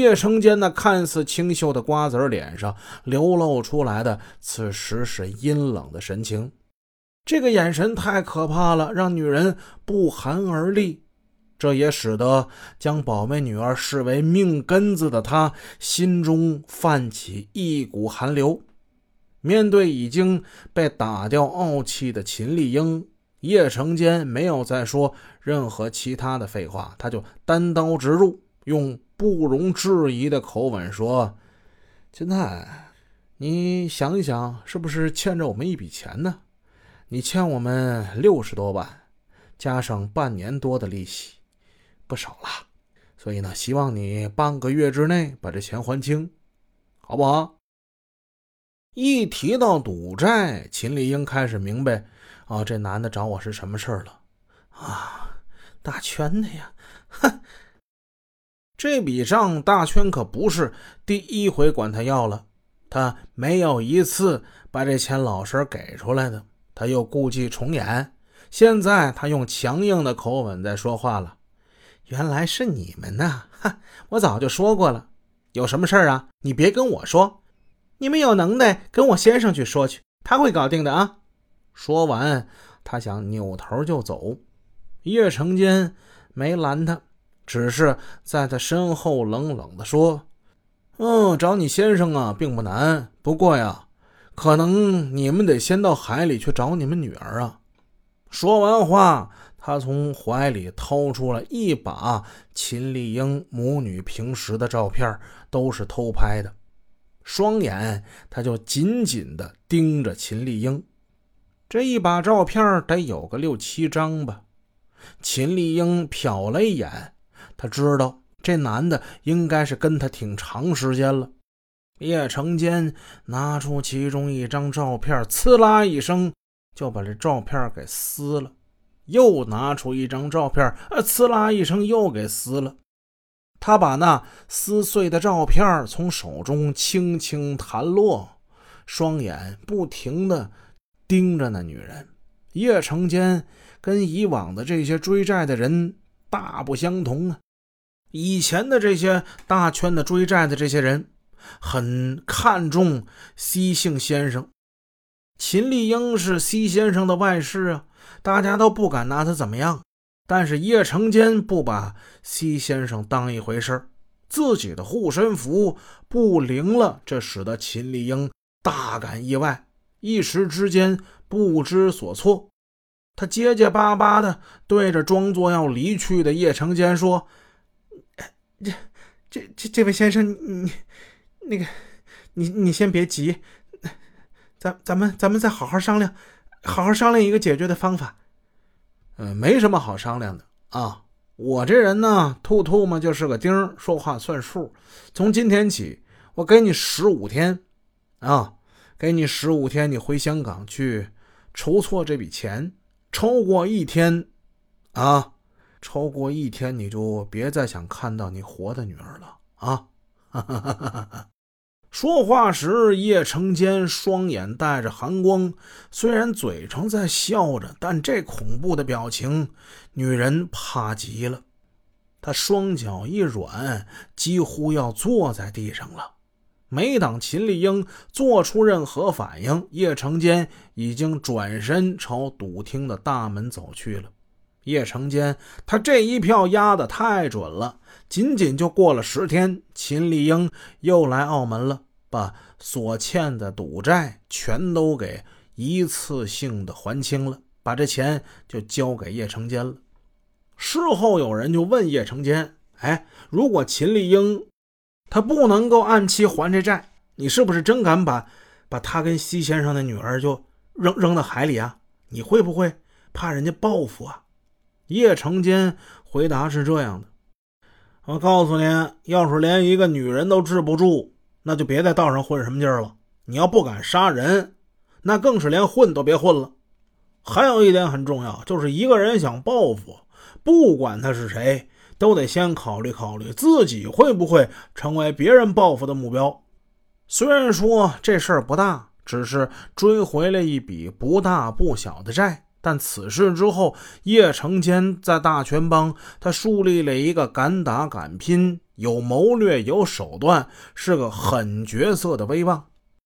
叶成坚那看似清秀的瓜子脸上流露出来的，此时是阴冷的神情。这个眼神太可怕了，让女人不寒而栗。这也使得将宝贝女儿视为命根子的他，心中泛起一股寒流。面对已经被打掉傲气的秦丽英，叶成坚没有再说任何其他的废话，他就单刀直入，用不容置疑的口吻说：“金泰，你想一想，是不是欠着我们一笔钱呢？你欠我们六十多万，加上半年多的利息。”不少了，所以呢，希望你半个月之内把这钱还清，好不好？一提到赌债，秦丽英开始明白啊，这男的找我是什么事儿了啊？打圈的呀，这笔账大圈可不是第一回管他要了，他没有一次把这钱老实给出来的，他又故伎重演，现在他用强硬的口吻在说话了。原来是你们呐！哈，我早就说过了，有什么事儿啊？你别跟我说，你们有能耐跟我先生去说去，他会搞定的啊！说完，他想扭头就走，叶成坚没拦他，只是在他身后冷冷地说：“嗯，找你先生啊，并不难，不过呀，可能你们得先到海里去找你们女儿啊。”说完话。他从怀里掏出了一把秦丽英母女平时的照片，都是偷拍的。双眼他就紧紧地盯着秦丽英。这一把照片得有个六七张吧。秦丽英瞟了一眼，他知道这男的应该是跟他挺长时间了。叶成坚拿出其中一张照片，呲啦一声就把这照片给撕了。又拿出一张照片，呃，呲啦一声又给撕了。他把那撕碎的照片从手中轻轻弹落，双眼不停地盯着那女人。叶成坚跟以往的这些追债的人大不相同啊！以前的这些大圈的追债的这些人，很看重西姓先生。秦丽英是西先生的外室啊。大家都不敢拿他怎么样，但是叶成坚不把西先生当一回事自己的护身符不灵了，这使得秦丽英大感意外，一时之间不知所措。他结结巴巴的对着装作要离去的叶成坚说：“这、这、这、这位先生，你那个，你你先别急，咱、咱们、咱们再好好商量。”好好商量一个解决的方法。嗯，没什么好商量的啊。我这人呢，兔兔嘛就是个钉，说话算数。从今天起，我给你十五天，啊，给你十五天，你回香港去筹措这笔钱。超过一天，啊，超过一天，你就别再想看到你活的女儿了啊！哈哈哈哈哈。说话时，叶成坚双眼带着寒光，虽然嘴上在笑着，但这恐怖的表情，女人怕极了。她双脚一软，几乎要坐在地上了。没等秦丽英做出任何反应，叶成坚已经转身朝赌厅的大门走去了。叶成坚，他这一票压得太准了。仅仅就过了十天，秦丽英又来澳门了，把所欠的赌债全都给一次性的还清了，把这钱就交给叶成坚了。事后有人就问叶成坚：“哎，如果秦丽英她不能够按期还这债，你是不是真敢把把她跟西先生的女儿就扔扔到海里啊？你会不会怕人家报复啊？”叶成坚回答是这样的。我告诉你，要是连一个女人都治不住，那就别在道上混什么劲儿了。你要不敢杀人，那更是连混都别混了。还有一点很重要，就是一个人想报复，不管他是谁，都得先考虑考虑自己会不会成为别人报复的目标。虽然说这事儿不大，只是追回了一笔不大不小的债，但此事之后，叶成谦在大权帮他树立了一个敢打敢拼、有谋略、有手段、是个狠角色的威望。